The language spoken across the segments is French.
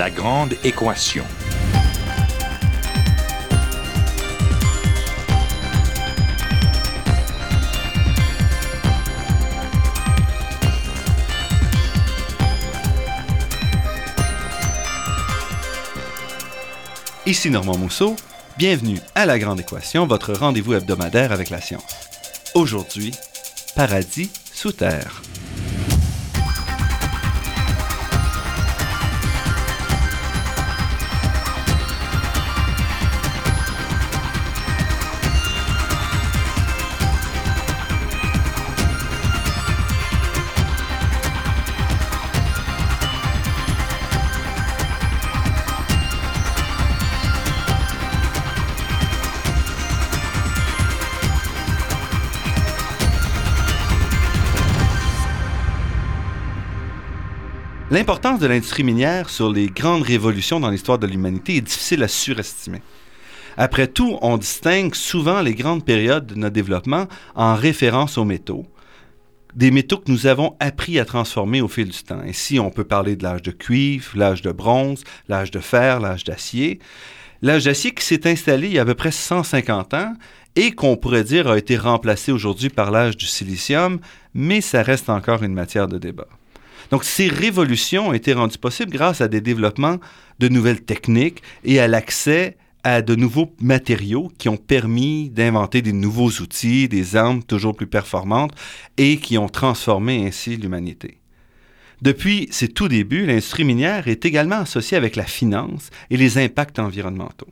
La grande équation. Ici Normand Mousseau, bienvenue à La Grande Équation, votre rendez-vous hebdomadaire avec la science. Aujourd'hui, paradis sous terre. L'importance de l'industrie minière sur les grandes révolutions dans l'histoire de l'humanité est difficile à surestimer. Après tout, on distingue souvent les grandes périodes de notre développement en référence aux métaux, des métaux que nous avons appris à transformer au fil du temps. Ici, on peut parler de l'âge de cuivre, l'âge de bronze, l'âge de fer, l'âge d'acier. L'âge d'acier qui s'est installé il y a à peu près 150 ans et qu'on pourrait dire a été remplacé aujourd'hui par l'âge du silicium, mais ça reste encore une matière de débat. Donc, ces révolutions ont été rendues possibles grâce à des développements de nouvelles techniques et à l'accès à de nouveaux matériaux qui ont permis d'inventer des nouveaux outils, des armes toujours plus performantes et qui ont transformé ainsi l'humanité. Depuis ses tout débuts, l'industrie minière est également associée avec la finance et les impacts environnementaux.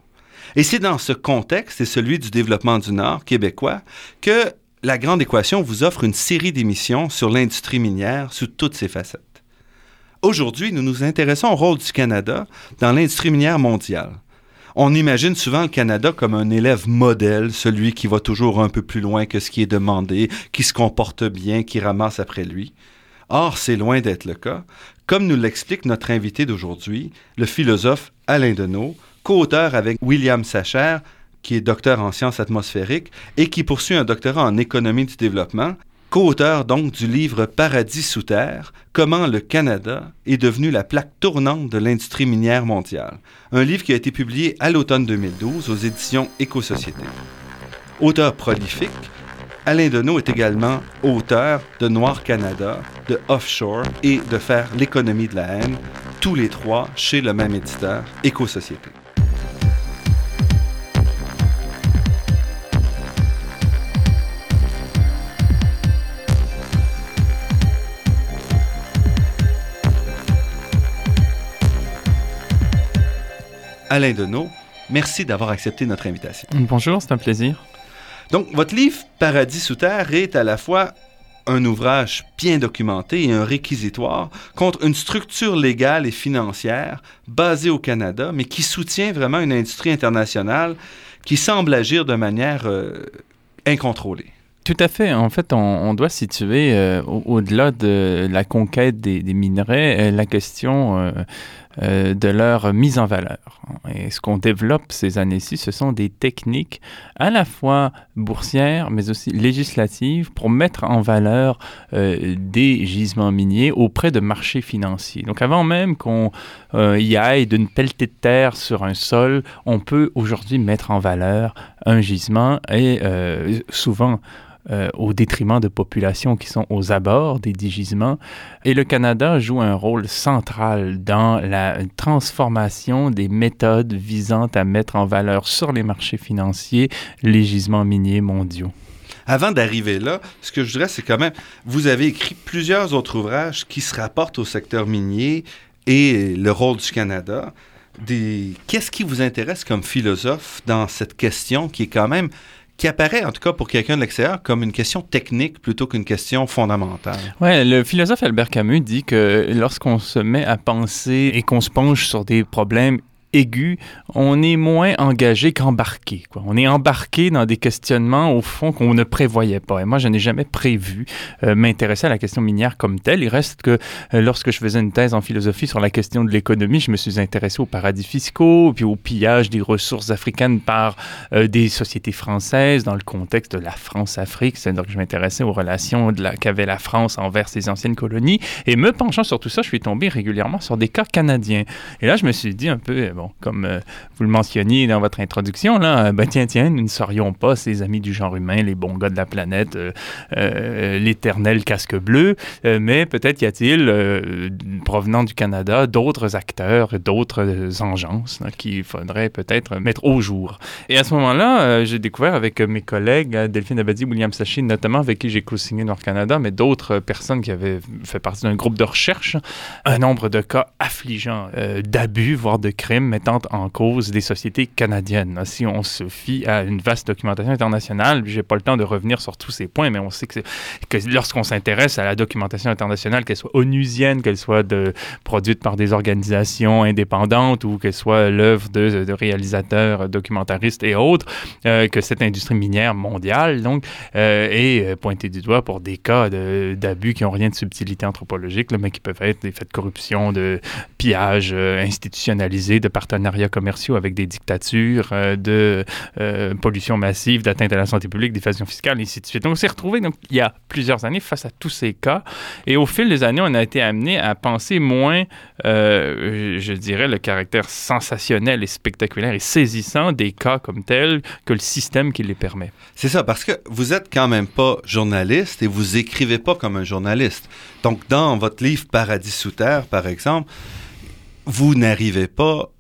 Et c'est dans ce contexte, et celui du développement du Nord québécois, que la Grande Équation vous offre une série d'émissions sur l'industrie minière sous toutes ses facettes. Aujourd'hui, nous nous intéressons au rôle du Canada dans l'industrie minière mondiale. On imagine souvent le Canada comme un élève modèle, celui qui va toujours un peu plus loin que ce qui est demandé, qui se comporte bien, qui ramasse après lui. Or, c'est loin d'être le cas, comme nous l'explique notre invité d'aujourd'hui, le philosophe Alain Deneau, co-auteur avec William Sacher, qui est docteur en sciences atmosphériques et qui poursuit un doctorat en économie du développement co-auteur donc du livre Paradis sous terre, comment le Canada est devenu la plaque tournante de l'industrie minière mondiale, un livre qui a été publié à l'automne 2012 aux éditions Éco-Société. Auteur prolifique, Alain Deneau est également auteur de Noir Canada, de Offshore et de Faire l'économie de la haine, tous les trois chez le même éditeur, Éco-Société. Alain Deneau, merci d'avoir accepté notre invitation. Bonjour, c'est un plaisir. Donc, votre livre Paradis sous terre est à la fois un ouvrage bien documenté et un réquisitoire contre une structure légale et financière basée au Canada, mais qui soutient vraiment une industrie internationale qui semble agir de manière euh, incontrôlée. Tout à fait. En fait, on, doit situer euh, au-delà de la conquête des, minerais euh, la question euh, de leur mise en valeur. Et ce qu'on développe ces années-ci, ce sont des techniques à la fois boursières, mais aussi législatives pour mettre en valeur euh, des gisements miniers auprès de marchés financiers. Donc avant même qu'on euh, y aille d'une pelletée de terre sur un sol, on peut aujourd'hui mettre en valeur un gisement et souvent euh, au détriment de populations qui sont aux abords des digisements. Et le Canada joue un rôle central dans la transformation des méthodes visant à mettre en valeur sur les marchés financiers les gisements miniers mondiaux. Avant d'arriver là, ce que je dirais, c'est quand même, vous avez écrit plusieurs autres ouvrages qui se rapportent au secteur minier et le rôle du Canada. Qu'est-ce qui vous intéresse comme philosophe dans cette question qui est quand même qui apparaît, en tout cas pour quelqu'un de l'extérieur, comme une question technique plutôt qu'une question fondamentale. Oui, le philosophe Albert Camus dit que lorsqu'on se met à penser et qu'on se penche sur des problèmes aigu, on est moins engagé qu'embarqué. On est embarqué dans des questionnements, au fond, qu'on ne prévoyait pas. Et moi, je n'ai jamais prévu euh, m'intéresser à la question minière comme telle. Il reste que euh, lorsque je faisais une thèse en philosophie sur la question de l'économie, je me suis intéressé aux paradis fiscaux, puis au pillage des ressources africaines par euh, des sociétés françaises dans le contexte de la France-Afrique. C'est-à-dire que je m'intéressais aux relations qu'avait la France envers ses anciennes colonies. Et me penchant sur tout ça, je suis tombé régulièrement sur des cas canadiens. Et là, je me suis dit un peu, comme euh, vous le mentionniez dans votre introduction, là, ben tiens, tiens, nous ne serions pas ces amis du genre humain, les bons gars de la planète, euh, l'éternel casque bleu, mais peut-être y a-t-il, provenant du Canada, d'autres acteurs, d'autres engences qu'il faudrait peut-être mettre au jour. Et à ce moment-là, j'ai découvert avec mes collègues, Delphine Abadi, William Sachi, notamment avec qui j'ai co-signé Nord Canada, mais d'autres personnes qui avaient fait partie d'un groupe de recherche, un nombre de cas affligeants d'abus, voire de crimes mettant en cause des sociétés canadiennes. Si on se fie à une vaste documentation internationale, j'ai pas le temps de revenir sur tous ces points, mais on sait que, lorsqu'on s'intéresse à la documentation internationale, qu'elle soit onusienne, qu'elle soit produite par des organisations indépendantes ou qu'elle soit l'œuvre de, réalisateurs, documentaristes et autres, euh, que cette industrie minière mondiale donc euh, est euh, pointée du doigt pour des cas d'abus qui n'ont rien de subtilité anthropologique, mais qui peuvent être des faits de corruption, de pillage institutionnalisé, de partenariats commerciaux avec des dictatures, de pollution massive, d'atteinte à la santé publique, d'évasion fiscale, et ainsi de suite. Donc, on s'est retrouvé donc, il y a plusieurs années face à tous ces cas. Et au fil des années, on a été amené à penser moins, je dirais, le caractère sensationnel et spectaculaire et saisissant des cas comme tels que le système qui les permet. C'est ça, parce que vous êtes quand même pas journaliste et vous écrivez pas comme un journaliste. Donc, dans votre livre Paradis sous terre, par exemple, vous n'arrivez pas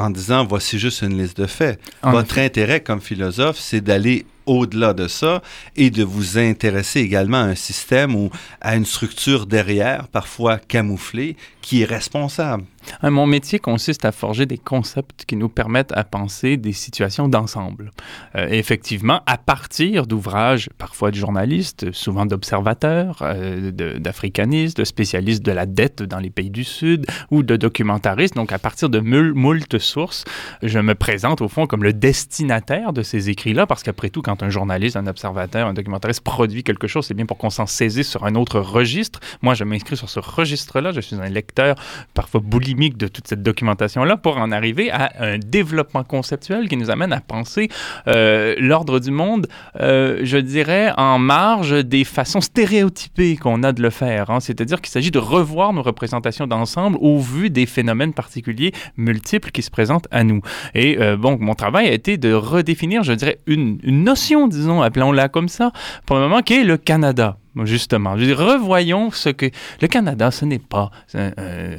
en disant voici juste une liste de faits. Votre intérêt comme philosophe, c'est d'aller au-delà de ça et de vous intéresser également à un système ou à une structure derrière, parfois camouflée, qui est responsable. Mon métier consiste à forger des concepts qui nous permettent à penser des situations d'ensemble. Euh, effectivement, à partir d'ouvrages, parfois de journalistes, souvent d'observateurs, euh, d'africanistes, de, spécialistes de la dette dans les pays du Sud ou de documentaristes. Donc, à partir de moult sources, je me présente au fond comme le destinataire de ces écrits-là, parce qu'après tout, quand un journaliste, un observateur, un documentariste produit quelque chose, c'est bien pour qu'on s'en saisisse sur un autre registre. Moi, je m'inscris sur ce registre-là. Je suis un lecteur parfois boulimique de toute cette documentation-là pour en arriver à un développement conceptuel qui nous amène à penser euh, l'ordre du monde, euh, je dirais, en marge des façons stéréotypées qu'on a de le faire. Hein. C'est-à-dire qu'il s'agit de revoir nos représentations d'ensemble au vu des phénomènes particuliers multiples qui se présentent à nous. Et euh, mon travail a été de redéfinir, je dirais, une, une notion, disons, appelons-la comme ça, pour le moment, qui est le Canada justement. Je revoyons ce que le Canada, ce n'est pas euh,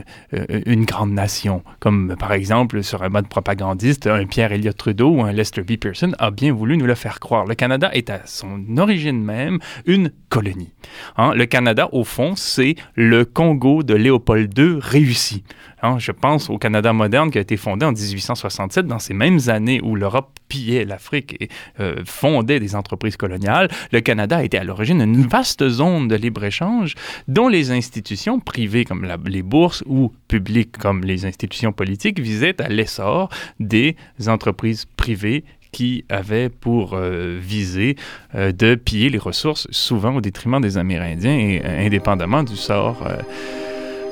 une grande nation, comme par exemple sur un mode propagandiste, un Pierre Elliott Trudeau ou un Lester B. Pearson a bien voulu nous le faire croire. Le Canada est à son origine même une colonie. Hein. Le Canada, au fond, c'est le Congo de Léopold II réussi. Hein. Je pense au Canada moderne qui a été fondé en 1867, dans ces mêmes années où l'Europe pillait l'Afrique et euh, fondait des entreprises coloniales. Le Canada était à l'origine une vaste zone de libre-échange dont les institutions privées comme les bourses ou publiques comme les institutions politiques visaient à l'essor des entreprises privées qui avaient pour euh, viser euh, de piller les ressources, souvent au détriment des Amérindiens et indépendamment du sort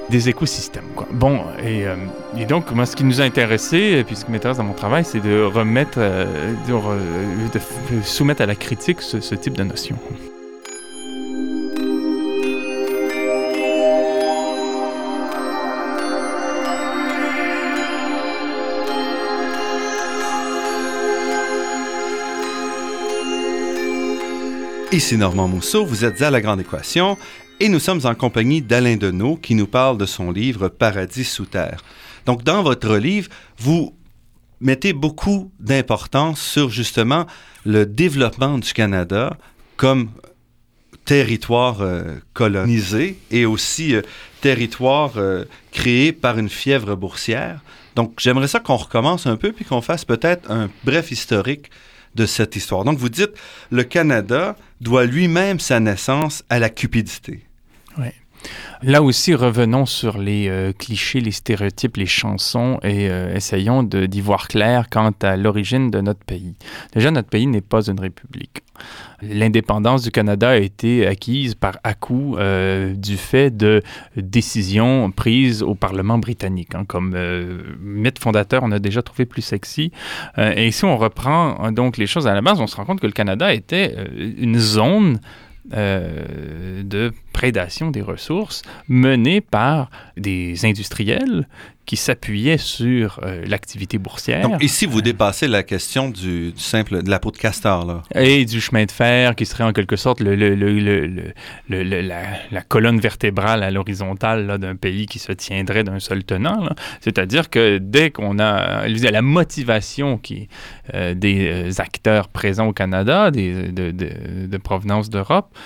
des écosystèmes. Quoi. Bon, et, euh, et, donc, moi, ce qui nous a intéressé, puis ce qui m'intéresse dans mon travail, c'est de remettre, euh, de, de, soumettre à la critique ce, ce type de notion. Ici Normand Mousseau, vous êtes à La Grande Équation et nous sommes en compagnie d'Alain Deneau qui nous parle de son livre Paradis sous terre. Donc, dans votre livre, vous mettez beaucoup d'importance sur justement le développement du Canada comme territoire euh, colonisé et aussi euh, territoire euh, créé par une fièvre boursière. Donc, j'aimerais ça qu'on recommence un peu puis qu'on fasse peut-être un bref historique de cette histoire. Donc, vous dites, le Canada doit lui-même sa naissance à la cupidité. Là aussi, revenons sur les euh, clichés, les stéréotypes, les chansons et euh, essayons d'y voir clair quant à l'origine de notre pays. Déjà, notre pays n'est pas une république. L'indépendance du Canada a été acquise par à-coup euh, du fait de décisions prises au Parlement britannique. Hein, comme mythe fondateur, on a déjà trouvé plus sexy. et si on reprend donc les choses à la base, on se rend compte que le Canada était une zone de prédation des ressources menée par des industriels qui s'appuyait sur euh, l'activité boursière. Donc ici, vous dépassez la question du, simple de la peau de castor. Là. Et du chemin de fer, qui serait en quelque sorte le, le, le, la, la, colonne vertébrale à l'horizontale d'un pays qui se tiendrait d'un seul tenant. C'est-à-dire que dès qu'on a la motivation qui, euh, des euh, acteurs présents au Canada, des, de, de, de provenance d'Europe,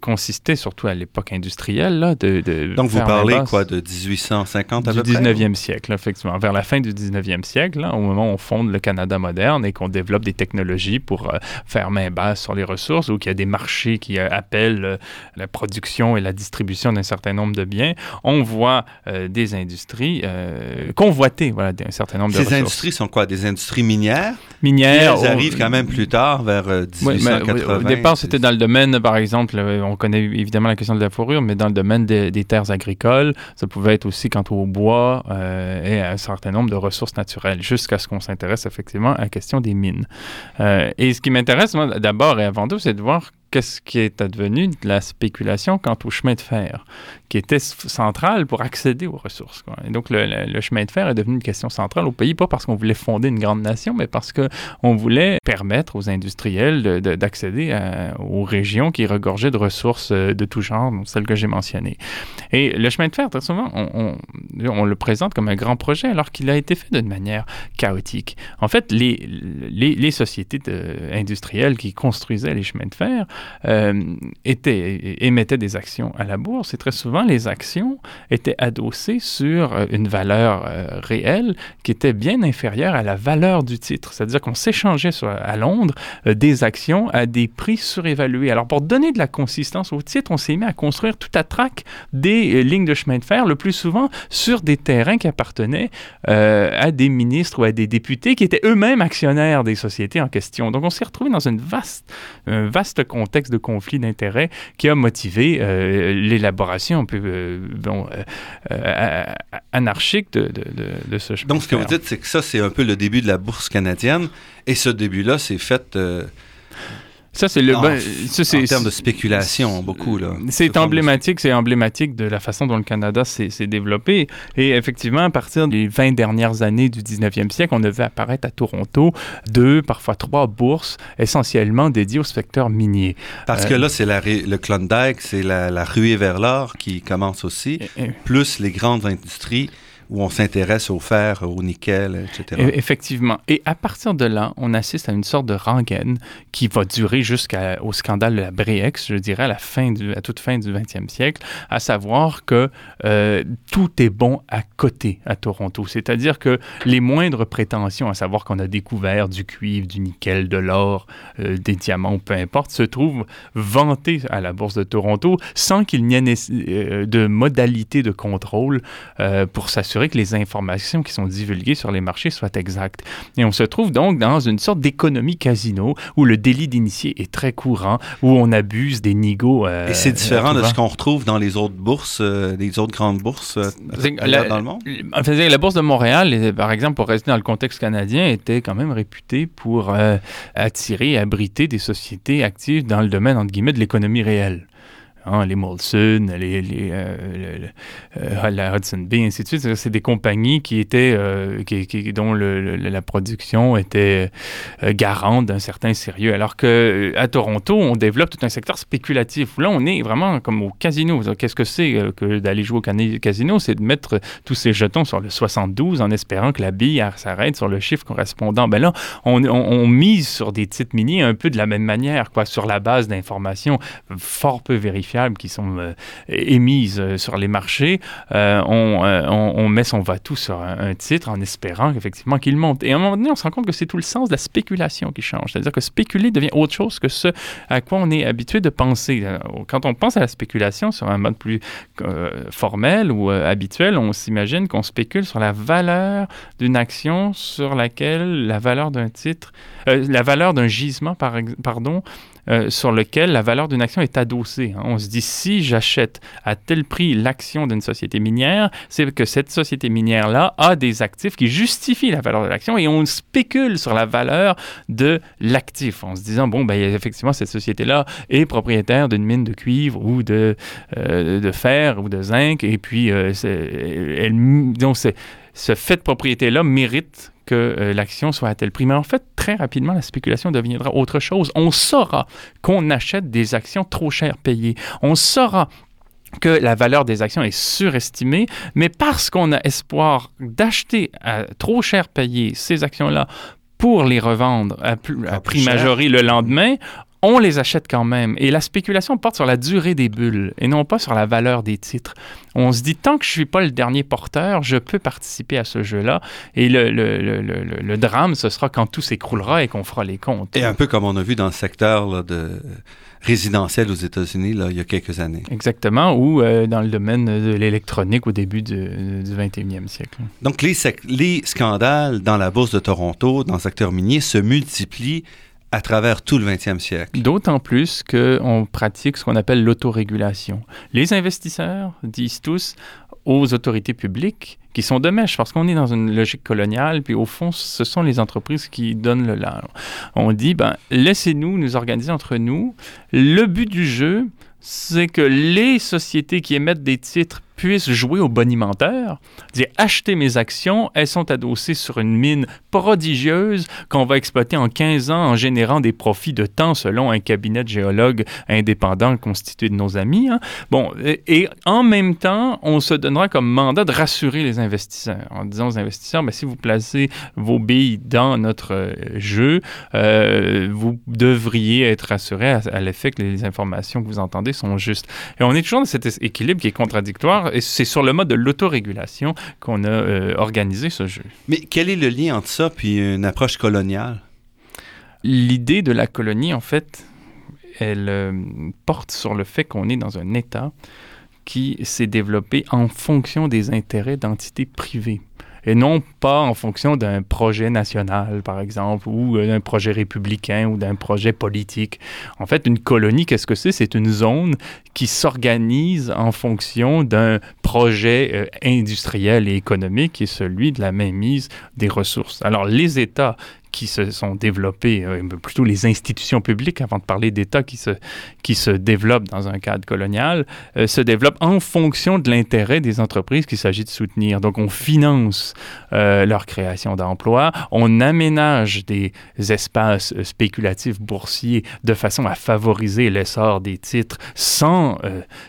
consistait surtout à l'époque industrielle. Là, de, de Donc vous parlez quoi de 1850 à du 19e siècle, effectivement. Vers la fin du 19e siècle, au moment où on fonde le Canada moderne et qu'on développe des technologies pour euh, faire main basse sur les ressources ou qu'il y a des marchés qui euh, appellent euh, la production et la distribution d'un certain nombre de biens, on voit des industries convoiter voilà, un certain nombre de Ces ressources. Ces industries sont quoi? Des industries minières? Minières. Elles arrivent quand même plus tard, vers 1880. au départ, c'était dans le domaine, par exemple, on connaît évidemment la question de la fourrure, mais dans le domaine des, des terres agricoles, ça pouvait être aussi quant au bois, euh, et un certain nombre de ressources naturelles, jusqu'à ce qu'on s'intéresse effectivement à la question des mines. Euh, et ce qui m'intéresse, d'abord et avant tout, c'est de voir qu'est-ce qui est advenu de la spéculation quant au chemin de fer, qui était central pour accéder aux ressources. Et donc, le, chemin de fer est devenu une question centrale au pays, pas parce qu'on voulait fonder une grande nation, mais parce qu'on voulait permettre aux industriels d'accéder aux régions qui regorgeaient de ressources euh, de tout genre, celles que j'ai mentionnées. Et le chemin de fer, très souvent, on, le présente comme un grand projet, alors qu'il a été fait d'une manière chaotique. En fait, les sociétés industrielles qui construisaient les chemins de fer euh, émettaient des actions à la bourse et très souvent les actions étaient adossées sur euh, une valeur euh, réelle qui était bien inférieure à la valeur du titre. C'est-à-dire qu'on s'échangeait à Londres des actions à des prix surévalués. Alors pour donner de la consistance au titre, on s'est mis à construire tout à trac des lignes de chemin de fer, le plus souvent sur des terrains qui appartenaient à des ministres ou à des députés qui étaient eux-mêmes actionnaires des sociétés en question. Donc on s'est retrouvé dans une vaste, un vaste contexte contexte de conflit d'intérêts qui a motivé euh, l'élaboration un peu euh, bon, euh, anarchique de, de, de, ce chemin. Donc, ce que vous dites, c'est que ça, c'est un peu le début de la bourse canadienne. Et ce début-là, c'est fait ça, c'est le. Ben, ça, en termes de spéculation, beaucoup. là. C'est emblématique, c'est emblématique de la façon dont le Canada s'est développé. Et effectivement, à partir des 20 dernières années du 19e siècle, on vu apparaître à Toronto deux, parfois trois bourses essentiellement dédiées au secteur minier. Parce que euh, là, c'est le Klondike, c'est la, la ruée vers l'or qui commence aussi, plus les grandes industries où on s'intéresse au fer, au nickel, etc. E, effectivement. Et à partir de là, on assiste à une sorte de rengaine qui va durer jusqu'au scandale de la Breex, je dirais, à la fin à toute fin du 20e siècle, à savoir que euh, tout est bon à côté à Toronto. C'est-à-dire que les moindres prétentions, à savoir qu'on a découvert du cuivre, du nickel, de l'or, euh, des diamants, peu importe, se trouvent vantées à la bourse de Toronto sans qu'il n'y ait euh, de modalité de contrôle pour s'assurer que les informations qui sont divulguées sur les marchés soient exactes. Et on se trouve donc dans une sorte d'économie casino où le délit d'initié est très courant, où on abuse des nigauds. Euh, Et c'est différent de ce qu'on retrouve dans les autres bourses, euh, les autres grandes bourses euh, dans le monde? la bourse de Montréal, par exemple, pour rester dans le contexte canadien, était quand même réputée pour attirer et abriter des sociétés actives dans le domaine, entre guillemets, de l'économie réelle. Hein, les Molson, les, les euh, euh, la Hudson Bay, ainsi de suite. C'est des compagnies qui étaient, euh, qui, dont la production était garante d'un certain sérieux. Alors que à Toronto, on développe tout un secteur spéculatif. Là, on est vraiment comme au casino. Qu'est-ce que c'est que d'aller jouer au casino? C'est de mettre tous ces jetons sur le 72 en espérant que la bille s'arrête sur le chiffre correspondant. Ben là, on, mise sur des titres miniers un peu de la même manière, quoi, sur la base d'informations fort peu vérifiées qui sont euh, émises euh, sur les marchés, euh, on, on, met son va-tout sur un, titre en espérant effectivement qu'il monte. Et à un moment donné, on se rend compte que c'est tout le sens de la spéculation qui change. C'est-à-dire que spéculer devient autre chose que ce à quoi on est habitué de penser. Quand on pense à la spéculation sur un mode plus formel ou habituel, on s'imagine qu'on spécule sur la valeur d'une action sur laquelle la valeur d'un titre, la valeur d'un gisement, par, pardon, euh, sur lequel la valeur d'une action est adossée. Hein. On se dit, si j'achète à tel prix l'action d'une société minière, c'est que cette société minière-là a des actifs qui justifient la valeur de l'action et on spécule sur la valeur de l'actif en se disant, bon, ben, effectivement, cette société-là est propriétaire d'une mine de cuivre ou de, euh, de fer ou de zinc et puis euh, donc ce fait de propriété-là mérite que euh, l'action soit à tel prix. Mais en fait, très rapidement, la spéculation deviendra autre chose. On saura qu'on achète des actions trop chères payées. On saura que la valeur des actions est surestimée, mais parce qu'on a espoir d'acheter à trop cher payé ces actions-là pour les revendre à, à prix majoré le lendemain, on les achète quand même. Et la spéculation porte sur la durée des bulles et non pas sur la valeur des titres. On se dit, tant que je ne suis pas le dernier porteur, je peux participer à ce jeu-là. Et le, le, le, le, drame, ce sera quand tout s'écroulera et qu'on fera les comptes. Et un peu comme on a vu dans le secteur de résidentiel aux États-Unis il y a quelques années. Exactement, ou euh, dans le domaine de l'électronique au début du, du 21e siècle. Donc les, les scandales dans la bourse de Toronto, dans le secteur minier, se multiplient à travers tout le 20e siècle. D'autant plus qu'on pratique ce qu'on appelle l'autorégulation. Les investisseurs disent tous aux autorités publiques qui sont de mèche parce qu'on est dans une logique coloniale, puis au fond, ce sont les entreprises qui donnent le là. On dit, ben, laissez-nous nous organiser entre nous. Le but du jeu, c'est que les sociétés qui émettent des titres puissent jouer au bonimenteur, dire acheter mes actions, elles sont adossées sur une mine prodigieuse qu'on va exploiter en 15 ans en générant des profits de temps selon un cabinet de géologues indépendants constitué de nos amis. Hein. Bon, et, en même temps, on se donnera comme mandat de rassurer les investisseurs en disant aux investisseurs, ben, si vous placez vos billes dans notre euh, jeu, euh, vous devriez être rassurés à l'effet que les informations que vous entendez sont justes. Et on est toujours dans cet équilibre qui est contradictoire et c'est sur le mode de l'autorégulation qu'on a euh, organisé ce jeu. Mais quel est le lien entre ça puis une approche coloniale? L'idée de la colonie, en fait, elle euh, porte sur le fait qu'on est dans un État qui s'est développé en fonction des intérêts d'entités privées et non pas en fonction d'un projet national, par exemple, ou euh, d'un projet républicain ou d'un projet politique. En fait, une colonie, qu'est-ce que c'est? C'est une zone qui s'organise en fonction d'un projet euh, industriel et économique qui est celui de la mainmise des ressources. Alors, les États qui se sont développés, euh, plutôt les institutions publiques, avant de parler d'États qui se, qui se développent dans un cadre colonial, euh, se développent en fonction de l'intérêt des entreprises qu'il s'agit de soutenir. Donc, on finance euh, leur création d'emplois, on aménage des espaces spéculatifs boursiers de façon à favoriser l'essor des titres sans,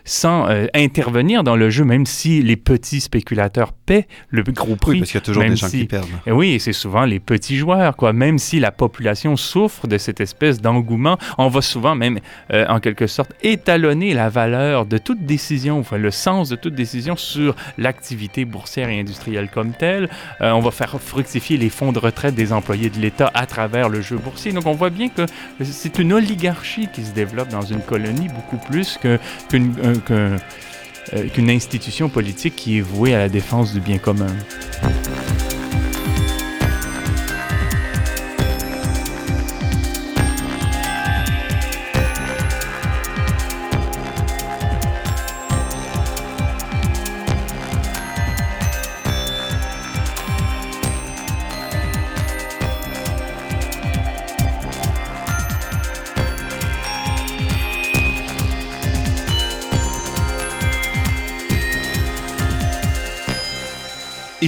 sans intervenir dans le jeu, même si les petits spéculateurs paient le gros prix. Oui, parce qu'il y a toujours des gens qui perdent. Et oui, c'est souvent les petits joueurs, quoi même si la population souffre de cette espèce d'engouement, on va souvent même, euh, en quelque sorte, étalonner la valeur de toute décision, enfin, le sens de toute décision sur l'activité boursière et industrielle comme telle. Euh, on va faire fructifier les fonds de retraite des employés de l'État à travers le jeu boursier. Donc on voit bien que c'est une oligarchie qui se développe dans une colonie beaucoup plus euh, qu'une institution politique qui est vouée à la défense du bien commun.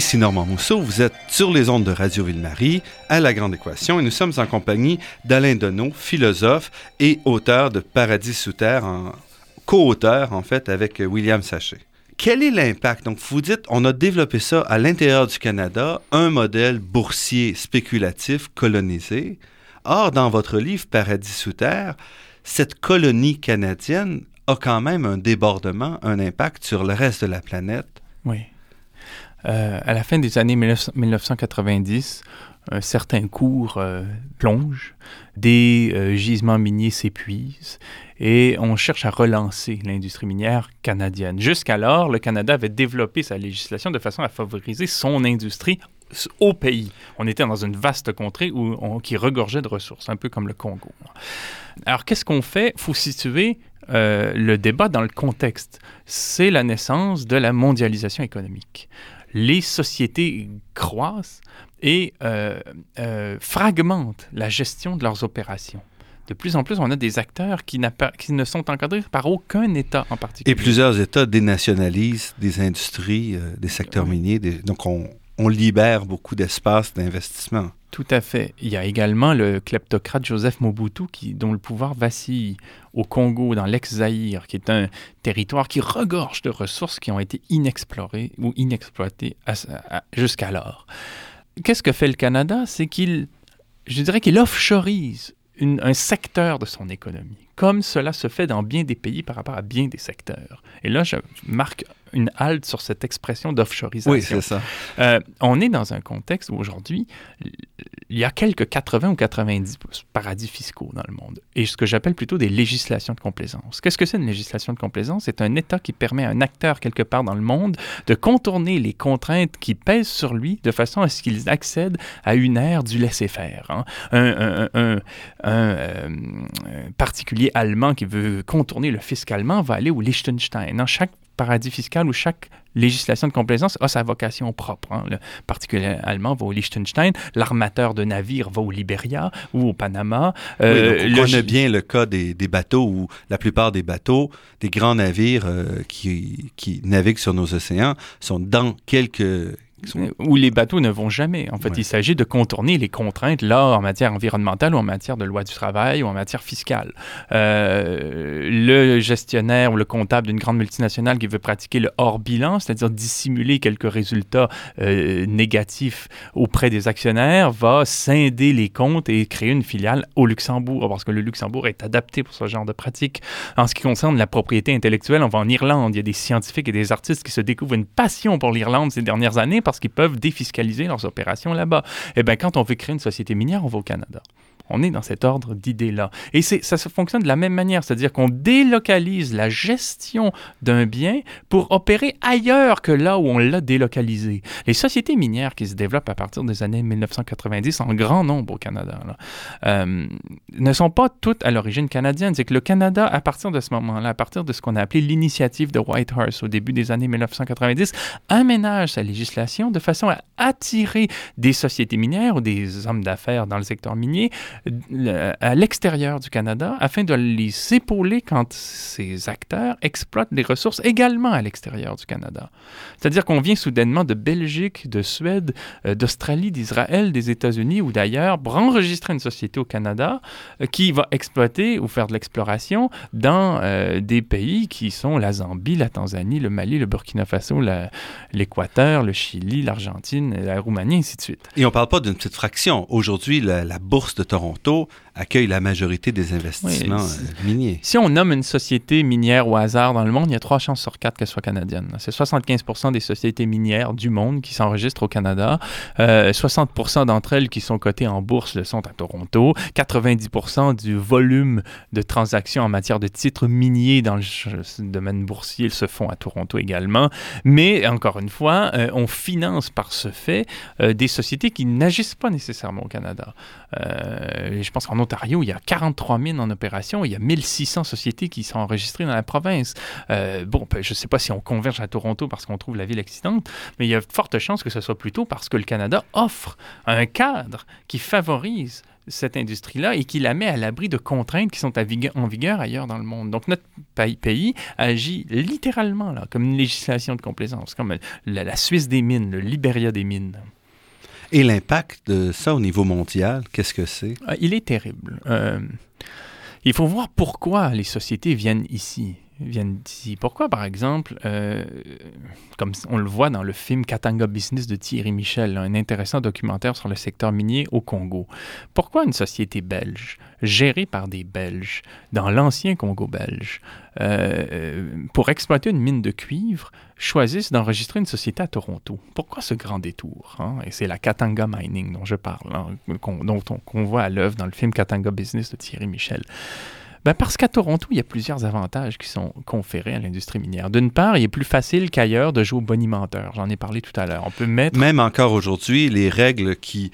Ici Normand Mousseau, vous êtes sur les ondes de Radio Ville-Marie à La Grande Équation et nous sommes en compagnie d'Alain Deneau, philosophe et auteur de Paradis sous terre, co-auteur en fait avec William Sachet. Quel est l'impact? Donc, vous dites, on a développé ça à l'intérieur du Canada, un modèle boursier spéculatif colonisé. Or, dans votre livre Paradis sous terre, cette colonie canadienne a quand même un débordement, un impact sur le reste de la planète. Oui. Euh, à la fin des années 1990, un certain cours euh, plonge, des euh, gisements miniers s'épuisent et on cherche à relancer l'industrie minière canadienne. Jusqu'alors, le Canada avait développé sa législation de façon à favoriser son industrie au pays. On était dans une vaste contrée qui regorgeait de ressources, un peu comme le Congo. Alors, qu'est-ce qu'on fait? Il faut situer euh, le débat dans le contexte. C'est la naissance de la mondialisation économique. Les sociétés croissent et euh, euh, fragmentent la gestion de leurs opérations. De plus en plus, on a des acteurs qui, qui, ne sont encadrés par aucun État en particulier. Et plusieurs États dénationalisent des industries, des secteurs miniers. Donc, on, on libère beaucoup d'espace d'investissement. Tout à fait. Il y a également le kleptocrate Joseph Mobutu qui, dont le pouvoir vacille au Congo, dans l'ex-Zaïre, qui est un territoire qui regorge de ressources qui ont été inexplorées ou inexploitées jusqu'alors. Qu'est-ce que fait le Canada? C'est qu'il, je dirais qu'il offshoreise un secteur de son économie, comme cela se fait dans bien des pays par rapport à bien des secteurs. Et là, je marque une halte sur cette expression d'offshoreisation. Oui, c'est ça. Euh, on est dans un contexte où aujourd'hui, il y a quelques 80 ou 90 paradis fiscaux dans le monde. Et ce que j'appelle plutôt des législations de complaisance. Qu'est-ce que c'est une législation de complaisance? C'est un État qui permet à un acteur quelque part dans le monde de contourner les contraintes qui pèsent sur lui de façon à ce qu'il accède à une ère du laisser-faire. Hein. Un, un, euh, particulier allemand qui veut contourner le fisc allemand va aller au Liechtenstein. Dans chaque paradis fiscal où chaque législation de complaisance a sa vocation propre. Hein. Le particulier allemand va au Liechtenstein, l'armateur de navires va au Liberia ou au Panama. Euh, on connaît bien le cas des, bateaux où la plupart des bateaux, des grands navires euh, qui, qui naviguent sur nos océans, sont dans quelques où les bateaux ne vont jamais. En fait, il s'agit de contourner les contraintes, là, en matière environnementale ou en matière de loi du travail ou en matière fiscale. Euh, le gestionnaire ou le comptable d'une grande multinationale qui veut pratiquer le hors-bilan, c'est-à-dire dissimuler quelques résultats euh, négatifs auprès des actionnaires, va scinder les comptes et créer une filiale au Luxembourg, parce que le Luxembourg est adapté pour ce genre de pratique. En ce qui concerne la propriété intellectuelle, on va en Irlande. Il y a des scientifiques et des artistes qui se découvrent une passion pour l'Irlande ces dernières années parce qu'ils peuvent défiscaliser leurs opérations là-bas. Eh bien, quand on veut créer une société minière, on va au Canada. On est dans cet ordre d'idées-là. Et ça fonctionne de la même manière, c'est-à-dire qu'on délocalise la gestion d'un bien pour opérer ailleurs que là où on l'a délocalisé. Les sociétés minières qui se développent à partir des années 1990 en grand nombre au Canada euh, ne sont pas toutes à l'origine canadienne. C'est que le Canada, à partir de ce moment-là, à partir de ce qu'on a appelé l'initiative de Whitehorse au début des années 1990, aménage sa législation de façon à attirer des sociétés minières ou des hommes d'affaires dans le secteur minier à l'extérieur du Canada afin de les épauler quand ces acteurs exploitent des ressources également à l'extérieur du Canada. C'est-à-dire qu'on vient soudainement de Belgique, de Suède, euh, d'Australie, d'Israël, des États-Unis ou d'ailleurs pour enregistrer une société au Canada euh, qui va exploiter ou faire de l'exploration dans euh, des pays qui sont la Zambie, la Tanzanie, le Mali, le Burkina Faso, l'Équateur, le Chili, l'Argentine, la Roumanie, ainsi de suite. Et on ne parle pas d'une petite fraction. Aujourd'hui, la, la bourse de Toronto Toronto accueille la majorité des investissements euh, miniers. Si on nomme une société minière au hasard dans le monde, il y a trois chances sur quatre qu'elle soit canadienne. C'est 75% des sociétés minières du monde qui s'enregistrent au Canada. 60% euh, d'entre elles qui sont cotées en bourse le sont à Toronto. 90% du volume de transactions en matière de titres miniers dans le domaine boursier se font à Toronto également. Mais encore une fois, euh, on finance par ce fait des sociétés qui n'agissent pas nécessairement au Canada. Je pense qu'en Ontario, il y a 43 mines en opération, il y a 1600 sociétés qui sont enregistrées dans la province. Euh, bon, ben, je ne sais pas si on converge à Toronto parce qu'on trouve la ville excitante, mais il y a de fortes chances que ce soit plutôt parce que le Canada offre un cadre qui favorise cette industrie-là et qui la met à l'abri de contraintes qui sont en vigueur ailleurs dans le monde. Donc notre pays, agit littéralement là, comme une législation de complaisance, comme la, la Suisse des mines, le Liberia des mines. Et l'impact de ça au niveau mondial, qu'est-ce que c'est? Ah, il est terrible. Euh, il faut voir pourquoi les sociétés viennent ici. Viennent d'ici. Pourquoi, par exemple, euh, comme on le voit dans le film Katanga Business de Thierry Michel, un intéressant documentaire sur le secteur minier au Congo, pourquoi une société belge, gérée par des Belges, dans l'ancien Congo belge, euh, pour exploiter une mine de cuivre, choisissent d'enregistrer une société à Toronto? Pourquoi ce grand détour? Hein? Et c'est la Katanga Mining dont je parle, hein, dont on, voit à l'œuvre dans le film Katanga Business de Thierry Michel. Ben parce qu'à Toronto, il y a plusieurs avantages qui sont conférés à l'industrie minière. D'une part, il est plus facile qu'ailleurs de jouer au bonimenteur. J'en ai parlé tout à l'heure. On peut mettre... Même encore aujourd'hui, les règles qui,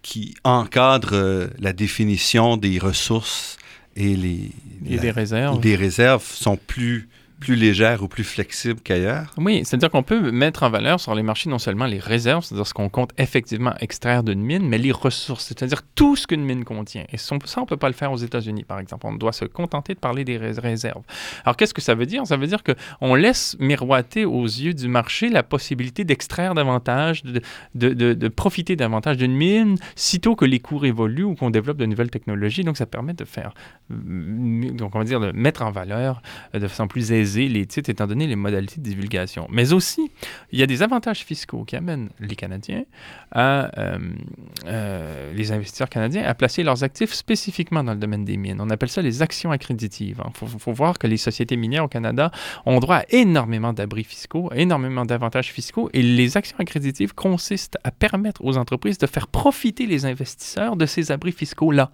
qui encadrent euh, la définition des ressources et les... Et des réserves. Des réserves sont plus plus légère ou plus flexible qu'ailleurs? Oui, c'est-à-dire qu'on peut mettre en valeur sur les marchés non seulement les réserves, c'est-à-dire ce qu'on compte effectivement extraire d'une mine, mais les ressources, c'est-à-dire tout ce qu'une mine contient. Et ça, on ne peut pas le faire aux États-Unis, par exemple. On doit se contenter de parler des réserves. Alors, qu'est-ce que ça veut dire? Ça veut dire qu'on laisse miroiter aux yeux du marché la possibilité d'extraire davantage, de, profiter davantage d'une mine, sitôt que les cours évoluent ou qu'on développe de nouvelles technologies. Donc, ça permet de faire, donc on va dire, de mettre en valeur de façon plus aisée les titres étant donné les modalités de divulgation. Mais aussi, il y a des avantages fiscaux qui amènent les Canadiens euh, euh, les investisseurs canadiens à placer leurs actifs spécifiquement dans le domaine des mines. On appelle ça les actions accréditives. Il hein. faut, voir que les sociétés minières au Canada ont droit à énormément d'abris fiscaux, énormément d'avantages fiscaux, et les actions accréditives consistent à permettre aux entreprises de faire profiter les investisseurs de ces abris fiscaux-là.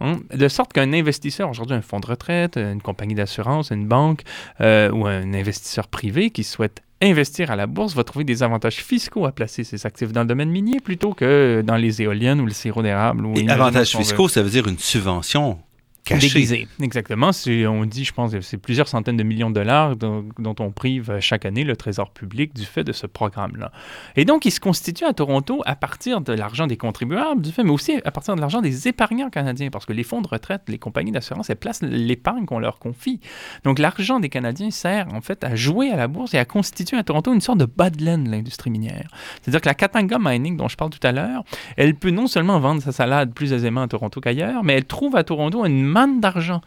Hein? De sorte qu'un investisseur, aujourd'hui un fonds de retraite, une compagnie d'assurance, une banque euh, ou un investisseur privé qui souhaite investir à la bourse va trouver des avantages fiscaux à placer ses actifs dans le domaine minier plutôt que dans les éoliennes ou le sirop d'érable. Avantages fiscaux, ça veut dire une subvention Déguisé, exactement. On dit, je pense, c'est plusieurs centaines de millions de dollars dont, on prive chaque année le trésor public du fait de ce programme-là. Et donc, il se constitue à Toronto à partir de l'argent des contribuables, du fait, mais aussi à partir de l'argent des épargnants canadiens, parce que les fonds de retraite, les compagnies d'assurance, elles placent l'épargne qu'on leur confie. Donc, l'argent des Canadiens sert en fait à jouer à la bourse et à constituer à Toronto une sorte de bas de laine de l'industrie minière. C'est-à-dire que la Katanga Mining, dont je parle tout à l'heure, elle peut non seulement vendre sa salade plus aisément à Toronto qu'ailleurs, mais elle trouve à Toronto une d'argent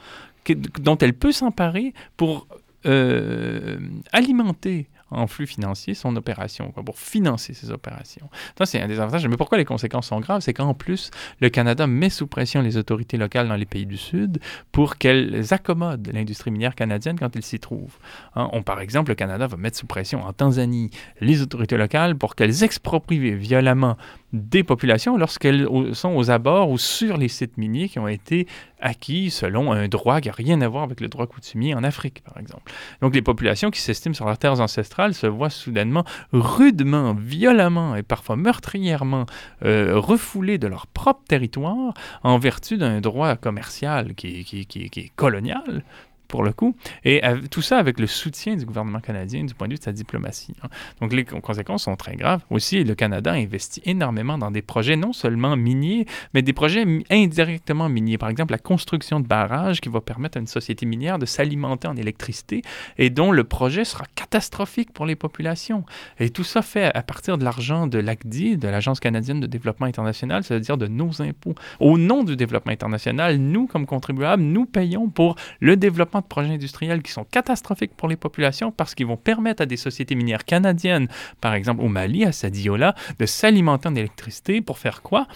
dont elle peut s'emparer pour euh, alimenter en flux financier son opération, pour financer ses opérations. Ça, c'est un des avantages. Mais pourquoi les conséquences sont graves? C'est qu'en plus, le Canada met sous pression les autorités locales dans les pays du Sud pour qu'elles accommodent l'industrie minière canadienne quand ils s'y trouvent. Hein, on, par exemple, le Canada va mettre sous pression en Tanzanie les autorités locales pour qu'elles exproprient violemment des populations lorsqu'elles sont aux abords ou sur les sites miniers qui ont été acquis selon un droit qui n'a rien à voir avec le droit coutumier en Afrique, par exemple. Donc les populations qui s'estiment sur leurs terres ancestrales se voient soudainement rudement, violemment et parfois meurtrièrement euh, refoulées de leur propre territoire en vertu d'un droit commercial qui, est colonial, pour le coup. Et tout ça avec le soutien du gouvernement canadien du point de vue de sa diplomatie. Hein. Donc les conséquences sont très graves. Aussi, le Canada investit énormément dans des projets non seulement miniers, mais des projets indirectement miniers. Par exemple, la construction de barrages qui va permettre à une société minière de s'alimenter en électricité et dont le projet sera catastrophique pour les populations. Et tout ça fait à partir de l'argent de l'ACDI, de l'Agence canadienne de développement international, c'est-à-dire de nos impôts. Au nom du développement international, nous, comme contribuables, nous payons pour le développement de projets industriels qui sont catastrophiques pour les populations parce qu'ils vont permettre à des sociétés minières canadiennes, par exemple au Mali, à Sadiola, de s'alimenter en électricité pour faire quoi?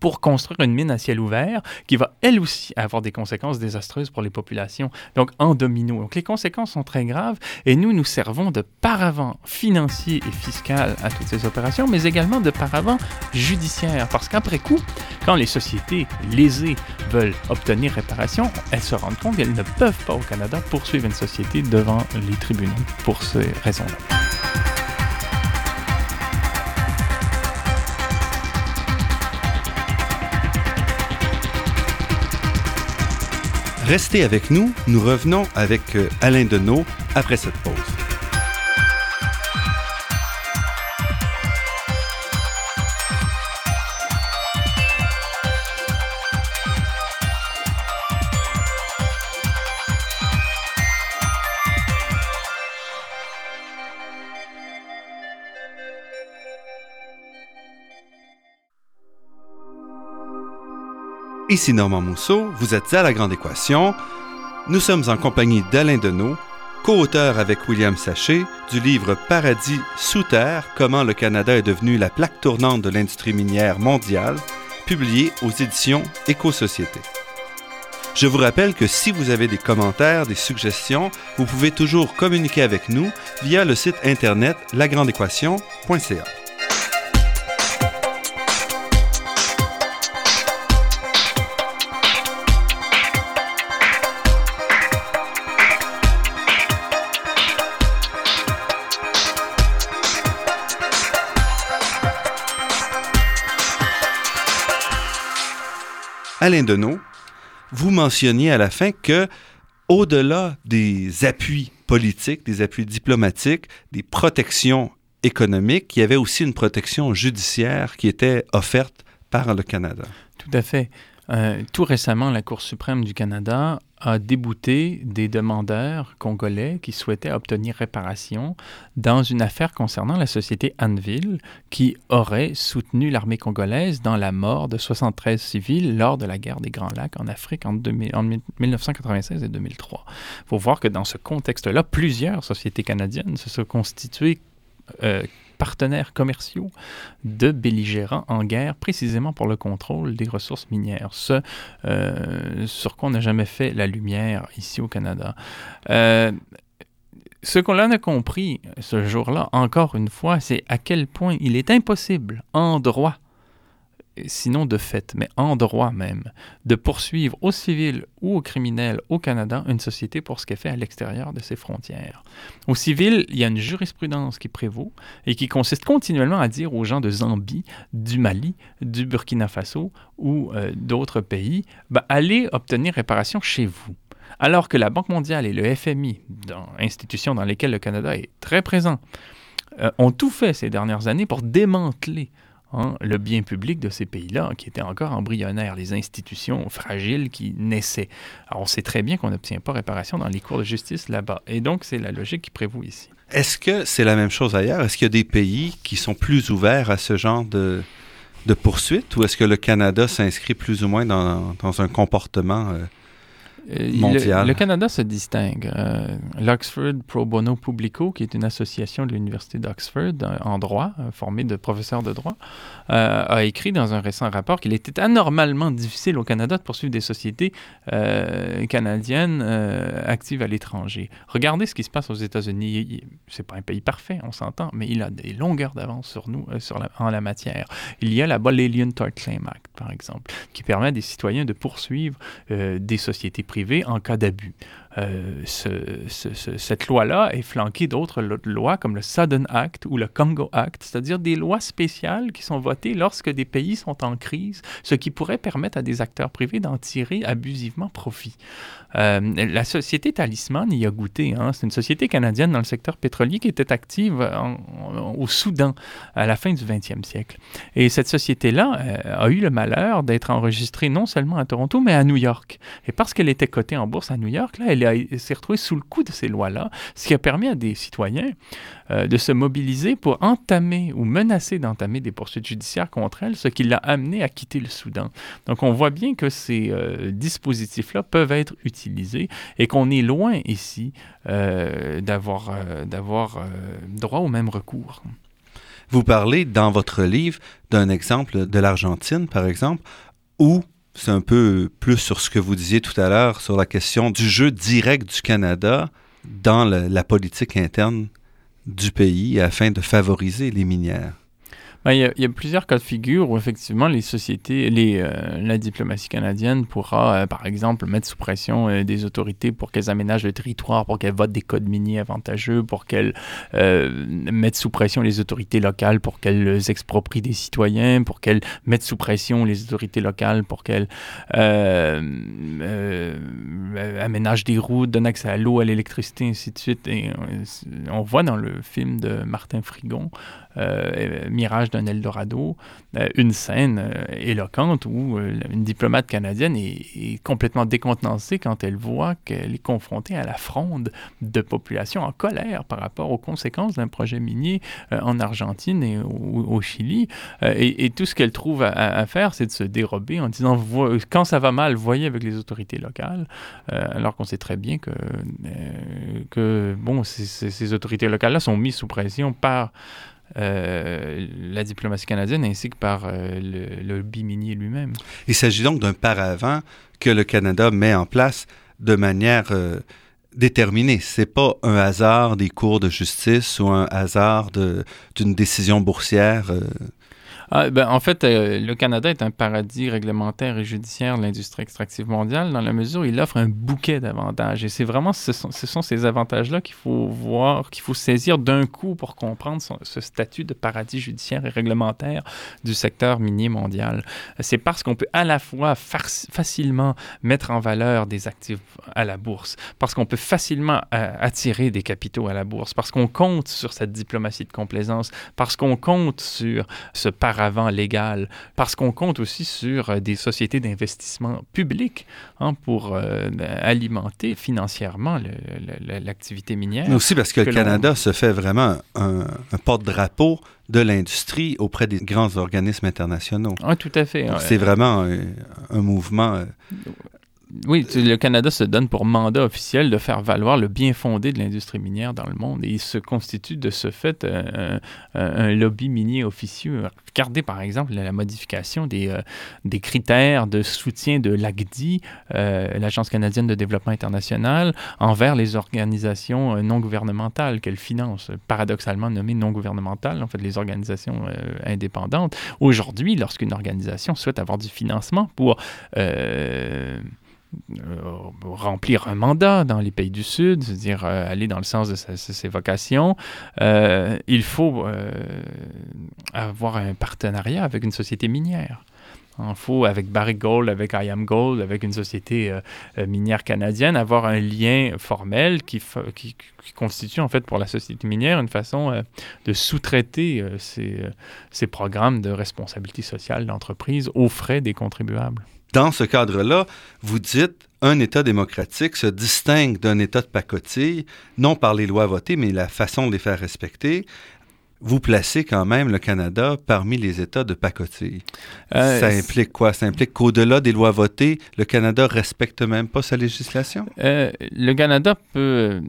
Pour construire une mine à ciel ouvert qui va elle aussi avoir des conséquences désastreuses pour les populations, donc en domino. Donc les conséquences sont très graves et nous nous servons de paravent financier et fiscal à toutes ces opérations, mais également de paravent judiciaire, parce qu'après coup, quand les sociétés lésées veulent obtenir réparation, elles se rendent compte qu'elles ne peuvent pas au Canada poursuivre une société devant les tribunaux pour ces raisons-là. Restez avec nous, nous revenons avec euh, Alain Deneau après cette pause. Ici Normand Mousseau, vous êtes à La Grande Équation. Nous sommes en compagnie d'Alain Deneau, co-auteur avec William Sachet du livre Paradis sous terre, comment le Canada est devenu la plaque tournante de l'industrie minière mondiale, publié aux éditions Éco-Société. Je vous rappelle que si vous avez des commentaires, des suggestions, vous pouvez toujours communiquer avec nous via le site internet lagrandeéquation.ca. Alain Deneau, vous mentionniez à la fin que, au-delà des appuis politiques, des appuis diplomatiques, des protections économiques, il y avait aussi une protection judiciaire qui était offerte par le Canada. Tout à fait. Euh, tout récemment, la Cour suprême du Canada a débouté des demandeurs congolais qui souhaitaient obtenir réparation dans une affaire concernant la société Anvil qui aurait soutenu l'armée congolaise dans la mort de 73 civils lors de la guerre des Grands Lacs en Afrique en, 1996 et 2003. Il faut voir que dans ce contexte-là, plusieurs sociétés canadiennes se sont constituées euh, partenaires commerciaux de belligérants en guerre, précisément pour le contrôle des ressources minières. Ce euh, sur quoi on n'a jamais fait la lumière ici au Canada. Euh, ce qu'on a compris ce jour-là, encore une fois, c'est à quel point il est impossible en droit sinon de fait, mais en droit même, de poursuivre aux civils ou aux criminels au Canada une société pour ce qu'elle fait à l'extérieur de ses frontières. Aux civils, il y a une jurisprudence qui prévaut et qui consiste continuellement à dire aux gens de Zambie, du Mali, du Burkina Faso ou euh, d'autres pays, bah, allez obtenir réparation chez vous. Alors que la Banque mondiale et le FMI, institutions dans lesquelles le Canada est très présent, euh, ont tout fait ces dernières années pour démanteler Hein, le bien public de ces pays-là, qui étaient encore embryonnaires, les institutions fragiles qui naissaient. Alors, on sait très bien qu'on n'obtient pas réparation dans les cours de justice là-bas. Et donc, c'est la logique qui prévaut ici. Est-ce que c'est la même chose ailleurs? Est-ce qu'il y a des pays qui sont plus ouverts à ce genre de, de poursuite ou est-ce que le Canada s'inscrit plus ou moins dans, dans un comportement euh, euh, le, Canada se distingue. Euh, L'Oxford Pro Bono Publico, qui est une association de l'Université d'Oxford euh, en droit, formée de professeurs de droit, a écrit dans un récent rapport qu'il était anormalement difficile au Canada de poursuivre des sociétés canadiennes actives à l'étranger. Regardez ce qui se passe aux États-Unis. C'est pas un pays parfait, on s'entend, mais il a des longueurs d'avance sur nous sur en la matière. Il y a la Alien Tort Claim Act, par exemple, qui permet à des citoyens de poursuivre des sociétés privé en cas d'abus. Euh, cette loi-là est flanquée d'autres lois comme le Sudden Act ou le Congo Act, c'est-à-dire des lois spéciales qui sont votées lorsque des pays sont en crise, ce qui pourrait permettre à des acteurs privés d'en tirer abusivement profit. Euh, la société Talisman y a goûté. Hein. C'est une société canadienne dans le secteur pétrolier qui était active au Soudan à la fin du 20e siècle. Et cette société-là euh, a eu le malheur d'être enregistrée non seulement à Toronto, mais à New York. Et parce qu'elle était cotée en bourse à New York, là, elle s'est retrouvée sous le coup de ces lois-là, ce qui a permis à des citoyens euh, de se mobiliser pour entamer ou menacer d'entamer des poursuites judiciaires contre elle, ce qui l'a amené à quitter le Soudan. Donc on voit bien que ces dispositifs-là peuvent être utilisés et qu'on est loin ici euh, d'avoir euh, euh, droit au même recours. Vous parlez dans votre livre d'un exemple de l'Argentine, par exemple, où c'est un peu plus sur ce que vous disiez tout à l'heure sur la question du jeu direct du Canada dans la politique interne du pays afin de favoriser les minières. Ben, il, y a, plusieurs cas de figure où effectivement les sociétés, les, euh, la diplomatie canadienne pourra, euh, par exemple, mettre sous pression euh, des autorités pour qu'elles aménagent le territoire, pour qu'elles votent des codes miniers avantageux, pour qu'elles mettent sous pression les autorités locales, pour qu'elles exproprient des citoyens, pour qu'elles mettent sous pression les autorités locales, pour qu'elles aménagent des routes, donnent accès à l'eau, à l'électricité, ainsi de suite. Et on voit dans le film de Martin Frigon, Mirage d'un Eldorado, une scène éloquente où une diplomate canadienne est, complètement décontenancée quand elle voit qu'elle est confrontée à la fronde de populations en colère par rapport aux conséquences d'un projet minier en Argentine et au, Chili. Et, tout ce qu'elle trouve à, faire, c'est de se dérober en disant quand ça va mal, voyez avec les autorités locales, alors qu'on sait très bien que, que bon, ces autorités locales-là sont mises sous pression par euh, la diplomatie canadienne ainsi que par euh, le, lobby minier lui-même. Il s'agit donc d'un paravent que le Canada met en place de manière euh, déterminée. C'est pas un hasard des cours de justice ou un hasard d'une décision boursière. Ah, ben, en fait, euh, le Canada est un paradis réglementaire et judiciaire de l'industrie extractive mondiale dans la mesure où il offre un bouquet d'avantages. Et c'est vraiment ce sont, ce sont ces avantages-là qu'il faut voir, qu'il faut saisir d'un coup pour comprendre ce statut de paradis judiciaire et réglementaire du secteur minier mondial. C'est parce qu'on peut à la fois facilement mettre en valeur des actifs à la bourse, parce qu'on peut facilement euh, attirer des capitaux à la bourse, parce qu'on compte sur cette diplomatie de complaisance, parce qu'on compte sur ce paradis avant légal, parce qu'on compte aussi sur euh, des sociétés d'investissement public hein, pour euh, alimenter financièrement l'activité minière. Mais aussi parce que, le Canada se fait vraiment un, porte-drapeau de l'industrie auprès des grands organismes internationaux. Ah, tout à fait. C'est vraiment un, un mouvement euh, oui, le Canada se donne pour mandat officiel de faire valoir le bien fondé de l'industrie minière dans le monde et il se constitue de ce fait euh, un, lobby minier officieux. Regardez par exemple la modification des, euh, critères de soutien de l'AGDI, euh, l'Agence canadienne de développement international, envers les organisations non gouvernementales qu'elle finance, paradoxalement nommées non gouvernementales, en fait les organisations indépendantes. Aujourd'hui, lorsqu'une organisation souhaite avoir du financement pour euh, remplir un mandat dans les pays du Sud, c'est-à-dire euh, aller dans le sens de ses vocations, euh, il faut avoir un partenariat avec une société minière. Il faut, avec Barrick Gold, avec IAM Gold, avec une société minière canadienne, avoir un lien formel qui, constitue en fait pour la société minière une façon de sous-traiter ces programmes de responsabilité sociale d'entreprise aux frais des contribuables. Dans ce cadre-là, vous dites un État démocratique se distingue d'un État de pacotille, non par les lois votées, mais la façon de les faire respecter, vous placez quand même le Canada parmi les États de pacotille. Euh, ça implique quoi? Ça implique qu'au-delà des lois votées, le Canada respecte même pas sa législation? Euh, le Canada peut,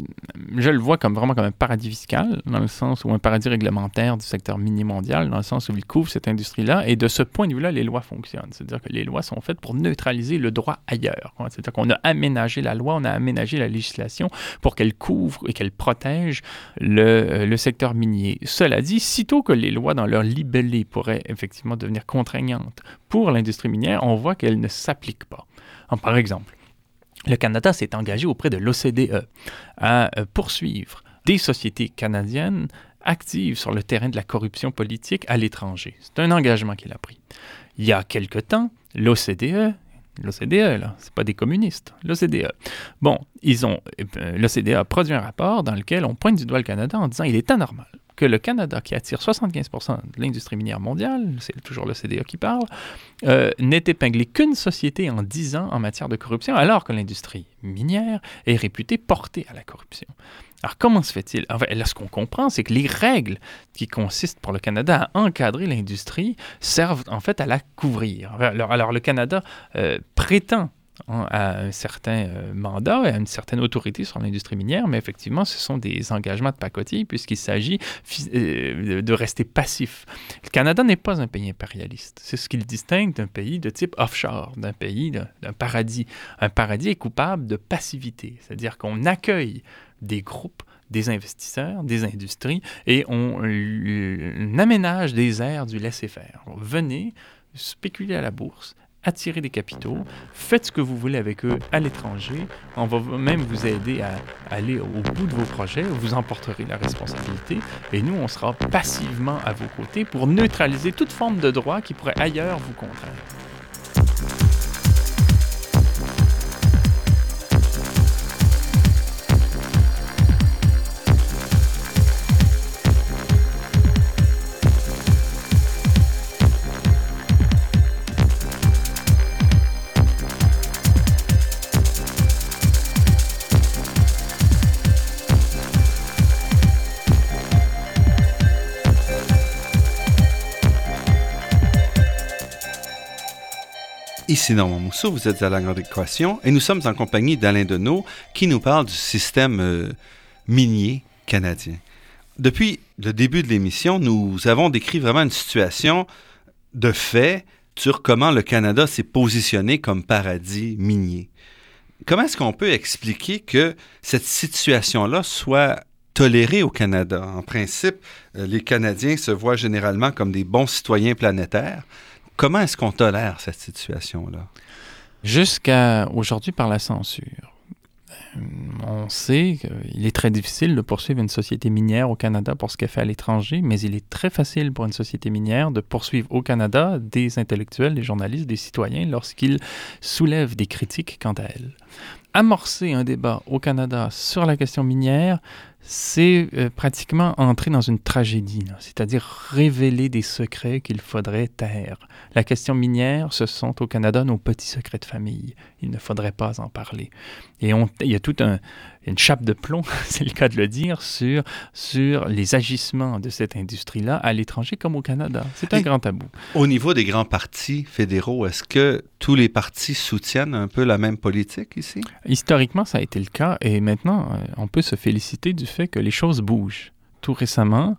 je le vois comme vraiment comme un paradis fiscal, dans le sens où un paradis réglementaire du secteur minier mondial, dans le sens où il couvre cette industrie-là. Et de ce point de vue-là, les lois fonctionnent. C'est-à-dire que les lois sont faites pour neutraliser le droit ailleurs. C'est-à-dire qu'on a aménagé la loi, on a aménagé la législation pour qu'elle couvre et qu'elle protège le, euh, le secteur minier. Cela dit, sitôt que les lois dans leur libellé pourraient effectivement devenir contraignantes pour l'industrie minière, on voit qu'elles ne s'appliquent pas. par exemple, le Canada s'est engagé auprès de l'OCDE à euh, poursuivre des sociétés canadiennes actives sur le terrain de la corruption politique à l'étranger. C'est un engagement qu'il a pris. Il y a quelque temps, l'OCDE L'OCDE, là, c'est pas des communistes, l'OCDE. Bon, ils ont, euh, l'OCDE a produit un rapport dans lequel on pointe du doigt le Canada en disant il est anormal que le Canada, qui attire 75% de l'industrie minière mondiale, c'est toujours le CDA qui parle, euh, n'est épinglé qu'une société en 10 ans en matière de corruption, alors que l'industrie minière est réputée portée à la corruption. Alors comment se fait-il? Enfin, Là, ce qu'on comprend, c'est que les règles qui consistent pour le Canada à encadrer l'industrie servent en fait à la couvrir. Alors, le Canada euh, prétend Hein, à un certain euh, mandat et à une certaine autorité sur l'industrie minière, mais effectivement, ce sont des engagements de pacotille puisqu'il s'agit euh, de rester passif. Le Canada n'est pas un pays impérialiste. C'est ce qui le distingue d'un pays de type offshore, d'un pays, d'un paradis. Un paradis est coupable de passivité, c'est-à-dire qu'on accueille des groupes des investisseurs, des industries, et on, on aménage des aires du laisser-faire. Venez spéculer à la bourse, attirer des capitaux, faites ce que vous voulez avec eux à l'étranger. On va même vous aider à aller au bout de vos projets, vous emporterez la responsabilité et nous, on sera passivement à vos côtés pour neutraliser toute forme de droit qui pourrait ailleurs vous contraindre. Ici Normand Mousseau, vous êtes à la Grande Équation et nous sommes en compagnie d'Alain Deneau qui nous parle du système euh, minier canadien. Depuis le début de l'émission, nous avons décrit vraiment une situation de fait sur comment le Canada s'est positionné comme paradis minier. Comment est-ce qu'on peut expliquer que cette situation-là soit tolérée au Canada? En principe, euh, les Canadiens se voient généralement comme des bons citoyens planétaires. Comment est-ce qu'on tolère cette situation-là? Jusqu'à aujourd'hui par la censure. Euh, on sait qu'il est très difficile de poursuivre une société minière au Canada pour ce qu'elle fait à l'étranger, mais il est très facile pour une société minière de poursuivre au Canada des intellectuels, des journalistes, des citoyens lorsqu'ils soulèvent des critiques quant à elle. Amorcer un débat au Canada sur la question minière, c'est euh, pratiquement entrer dans une tragédie, c'est-à-dire révéler des secrets qu'il faudrait taire. La question minière, ce sont au Canada nos petits secrets de famille. Il ne faudrait pas en parler. Et on, il y a toute un, une chape de plomb, c'est le cas de le dire, sur, sur les agissements de cette industrie-là à l'étranger comme au Canada. C'est un grand tabou. Au niveau des grands partis fédéraux, est-ce que tous les partis soutiennent un peu la même politique ici? Historiquement, ça a été le cas et maintenant, euh, on peut se féliciter du fait que les choses bougent. Tout récemment,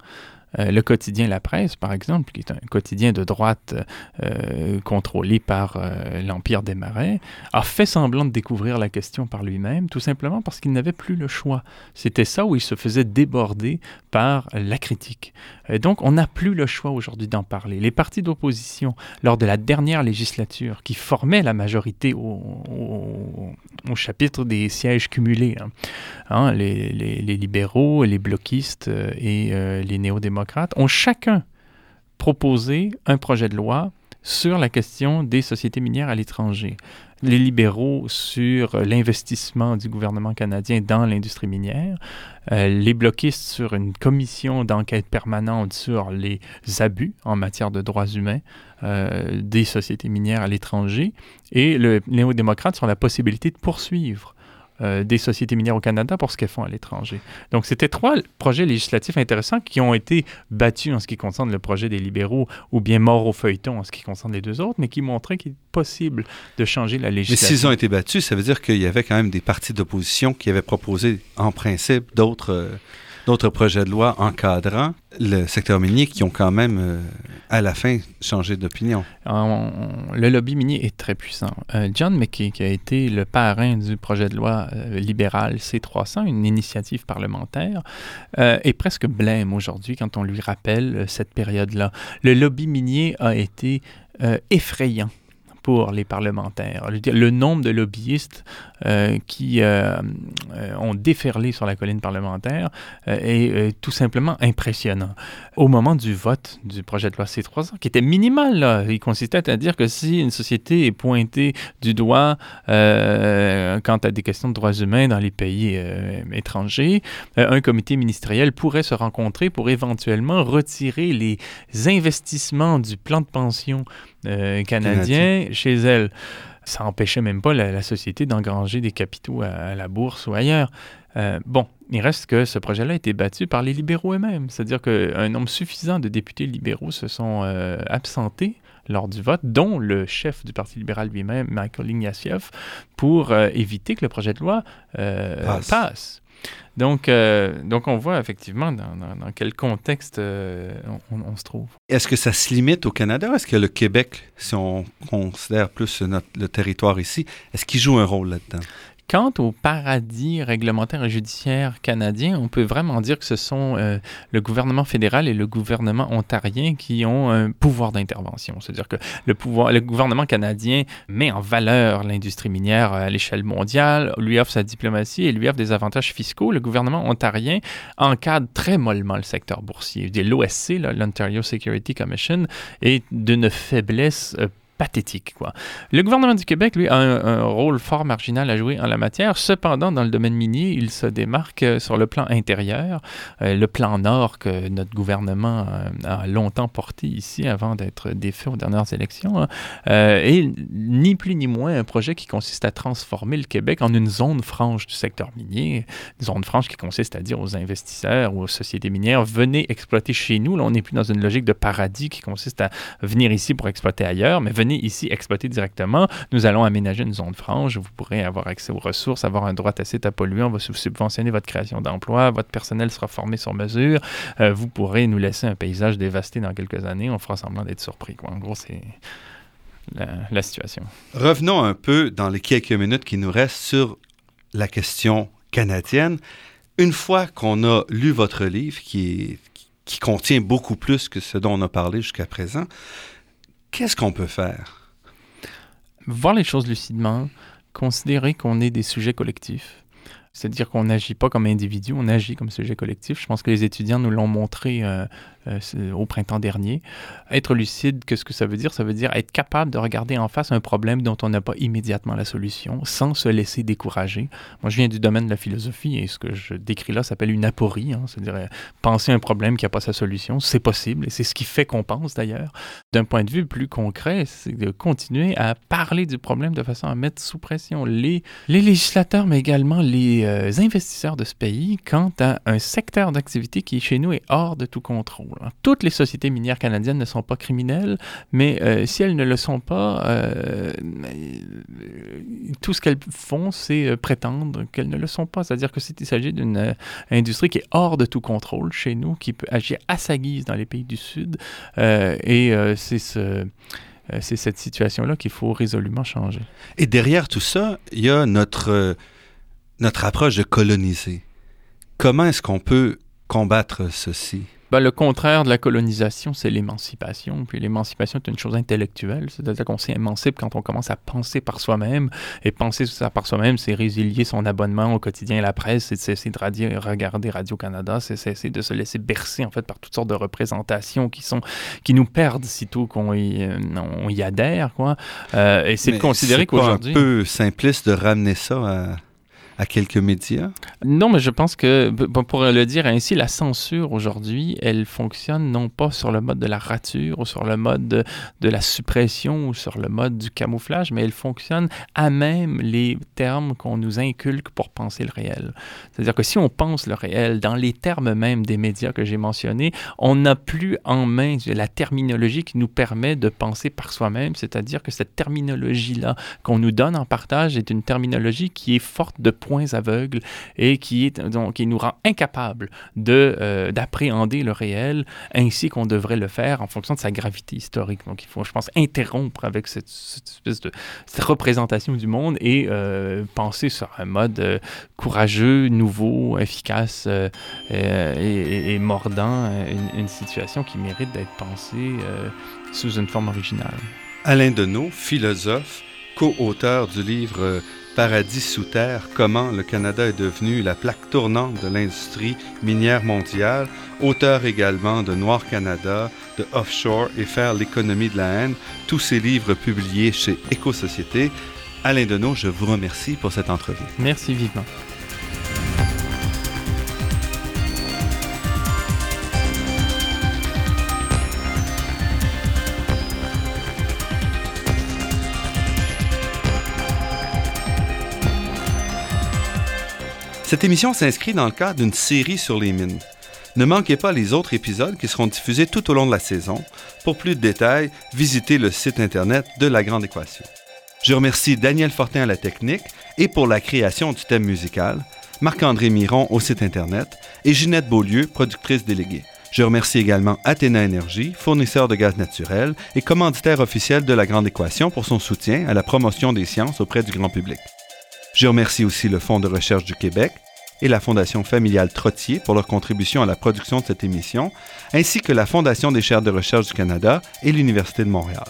euh, le quotidien La Presse, par exemple, qui est un quotidien de droite euh, contrôlé par euh, l'Empire des Marais, a fait semblant de découvrir la question par lui-même, tout simplement parce qu'il n'avait plus le choix. C'était ça où il se faisait déborder par la critique. Et donc, on n'a plus le choix aujourd'hui d'en parler. Les partis d'opposition, lors de la dernière législature, qui formaient la majorité au, chapitre des sièges cumulés, hein, hein, les, libéraux, les bloquistes et les néo-démocrates, ont chacun proposé un projet de loi sur la question des sociétés minières à l'étranger. Les libéraux sur l'investissement du gouvernement canadien dans l'industrie minière, euh, les bloquistes sur une commission d'enquête permanente sur les abus en matière de droits humains euh, des sociétés minières à l'étranger, et le néo-démocrate sur la possibilité de poursuivre euh, des sociétés minières au Canada pour ce qu'elles font à l'étranger. Donc, c'était trois projets législatifs intéressants qui ont été battus en ce qui concerne le projet des libéraux ou bien morts au feuilleton en ce qui concerne les deux autres, mais qui montraient qu'il est possible de changer la législation. Mais s'ils ont été battus, ça veut dire qu'il y avait quand même des partis d'opposition qui avaient proposé en principe d'autres... Euh, d'autres projets de loi encadrant le secteur minier qui ont quand même, euh, à la fin, changé d'opinion. Le lobby minier est très puissant. Euh, John McKay, qui a été le parrain du projet de loi euh, libéral C300, une initiative parlementaire, est presque blême aujourd'hui quand on lui rappelle cette période-là. Le lobby minier a été effrayant pour les parlementaires. Le nombre de lobbyistes qui euh, euh, ont déferlé sur la colline parlementaire est tout simplement impressionnant. Au moment du vote du projet de loi C300, qui était minimal, là, il consistait à dire que si une société est pointée du doigt quant à des questions de droits humains dans les pays étrangers, un comité ministériel pourrait se rencontrer pour éventuellement retirer les investissements du plan de pension canadien chez elle ça n'empêchait même pas la, société d'engranger des capitaux à, la bourse ou ailleurs. Euh, bon, il reste que ce projet-là a été battu par les libéraux eux-mêmes, c'est-à-dire qu'un nombre suffisant de députés libéraux se sont euh, absentés lors du vote, dont le chef du Parti libéral lui-même, Michael Ignatieff, pour euh, éviter que le projet de loi passe. Donc, euh, donc on voit effectivement dans, quel contexte euh, on, se trouve. Est-ce que ça se limite au Canada? Est-ce que le Québec, si on considère plus le territoire ici, est-ce qu'il joue un rôle là-dedans? Quant au paradis réglementaire et judiciaire canadien, on peut vraiment dire que ce sont euh, le gouvernement fédéral et le gouvernement ontarien qui ont un pouvoir d'intervention. C'est-à-dire que le, le gouvernement canadien met en valeur l'industrie minière à l'échelle mondiale, lui offre sa diplomatie et lui offre des avantages fiscaux. Le gouvernement ontarien encadre très mollement le secteur boursier. L'OSC, l'Ontario Security Commission, est d'une faiblesse euh, pathétique. Quoi. Le gouvernement du Québec, lui, a un, rôle fort marginal à jouer en la matière. Cependant, dans le domaine minier, il se démarque euh, sur le plan intérieur, euh, le plan nord que notre gouvernement euh, a longtemps porté ici avant d'être défait aux dernières élections, hein, et ni plus ni moins un projet qui consiste à transformer le Québec en une zone franche du secteur minier, une zone franche qui consiste à dire aux investisseurs ou aux sociétés minières, venez exploiter chez nous. Là, on n'est plus dans une logique de paradis qui consiste à venir ici pour exploiter ailleurs, mais venez ici exploiter directement, nous allons aménager une zone franche, vous pourrez avoir accès aux ressources, avoir un droit tacite à polluer, on va subventionner votre création d'emplois, votre personnel sera formé sur mesure, euh, vous pourrez nous laisser un paysage dévasté dans quelques années, on fera semblant d'être surpris. En gros, c'est la, situation. Revenons un peu dans les quelques minutes qui nous restent sur la question canadienne. Une fois qu'on a lu votre livre, qui contient beaucoup plus que ce dont on a parlé jusqu'à présent, qu'est-ce qu'on peut faire? Voir les choses lucidement, considérer qu'on est des sujets collectifs, c'est-à-dire qu'on n'agit pas comme individu, on agit comme sujet collectif. Je pense que les étudiants nous l'ont montré euh, au printemps dernier. Être lucide, qu'est-ce que ça veut dire? Ça veut dire être capable de regarder en face un problème dont on n'a pas immédiatement la solution, sans se laisser décourager. Moi, je viens du domaine de la philosophie et ce que je décris là s'appelle une aporie, hein, c'est-à-dire euh, penser un problème qui n'a pas sa solution. C'est possible et c'est ce qui fait qu'on pense d'ailleurs. D'un point de vue plus concret, c'est de continuer à parler du problème de façon à mettre sous pression les, les législateurs, mais également les euh, investisseurs de ce pays quant à un secteur d'activité qui, chez nous, est hors de tout contrôle. Toutes les sociétés minières canadiennes ne sont pas criminelles, mais euh, si elles ne le sont pas, euh, tout ce qu'elles font, c'est euh, prétendre qu'elles ne le sont pas. C'est-à-dire que s'il s'agit d'une industrie qui est hors de tout contrôle chez nous, qui peut agir à sa guise dans les pays du Sud, et c'est ce c'est cette situation-là qu'il faut résolument changer. Et derrière tout ça, il y a notre, notre approche de coloniser. Comment est-ce qu'on peut combattre ceci? Ben, le contraire de la colonisation, c'est l'émancipation. Puis l'émancipation est une chose intellectuelle, c'est-à-dire qu'on s'émancipe quand on commence à penser par soi-même. Et penser ça par soi-même, c'est résilier son abonnement au quotidien et la presse, c'est de cesser de regarder Radio-Canada, c'est cesser de se laisser bercer en fait par toutes sortes de représentations qui, sont, qui nous perdent sitôt qu'on y, euh, on y adhère. Quoi. Euh, et c'est de considérer qu'aujourd'hui... C'est un peu simpliste de ramener ça à à quelques médias? Non, mais je pense que, pour le dire ainsi, la censure aujourd'hui, elle fonctionne non pas sur le mode de la rature ou sur le mode de, de la suppression ou sur le mode du camouflage, mais elle fonctionne à même les termes qu'on nous inculque pour penser le réel. C'est-à-dire que si on pense le réel dans les termes même des médias que j'ai mentionnés, on n'a plus en main la terminologie qui nous permet de penser par soi-même, c'est-à-dire que cette terminologie-là qu'on nous donne en partage est une terminologie qui est forte de points aveugles et qui, est, donc, qui nous rend incapables euh, d'appréhender le réel ainsi qu'on devrait le faire en fonction de sa gravité historique. Donc il faut, je pense, interrompre avec cette, espèce de cette représentation du monde et euh, penser sur un mode euh, courageux, nouveau, efficace et, mordant, une, une, situation qui mérite d'être pensée sous une forme originale. Alain Deneau, philosophe, co-auteur du livre Paradis sous terre, comment le Canada est devenu la plaque tournante de l'industrie minière mondiale, auteur également de Noir Canada, de Offshore et Faire l'économie de la haine, tous ces livres publiés chez Éco-Société. Alain Deneau, je vous remercie pour cette entrevue. Merci vivement. Cette émission s'inscrit dans le cadre d'une série sur les mines. Ne manquez pas les autres épisodes qui seront diffusés tout au long de la saison. Pour plus de détails, visitez le site internet de La Grande Équation. Je remercie Daniel Fortin à la technique et pour la création du thème musical, Marc-André Miron au site internet et Ginette Beaulieu, productrice déléguée. Je remercie également Athéna Énergie, fournisseur de gaz naturel et commanditaire officiel de la Grande Équation pour son soutien à la promotion des sciences auprès du grand public. Je remercie aussi le Fonds de recherche du Québec et la Fondation familiale Trottier pour leur contribution à la production de cette émission, ainsi que la Fondation des chaires de recherche du Canada et l'Université de Montréal.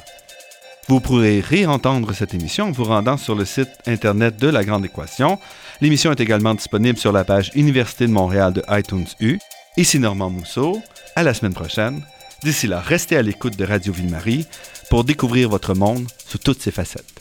Vous pourrez réentendre cette émission en vous rendant sur le site Internet de La Grande Équation. L'émission est également disponible sur la page Université de Montréal de iTunes U. Ici Normand Mousseau. À la semaine prochaine. D'ici là, restez à l'écoute de Radio Ville-Marie pour découvrir votre monde sous toutes ses facettes.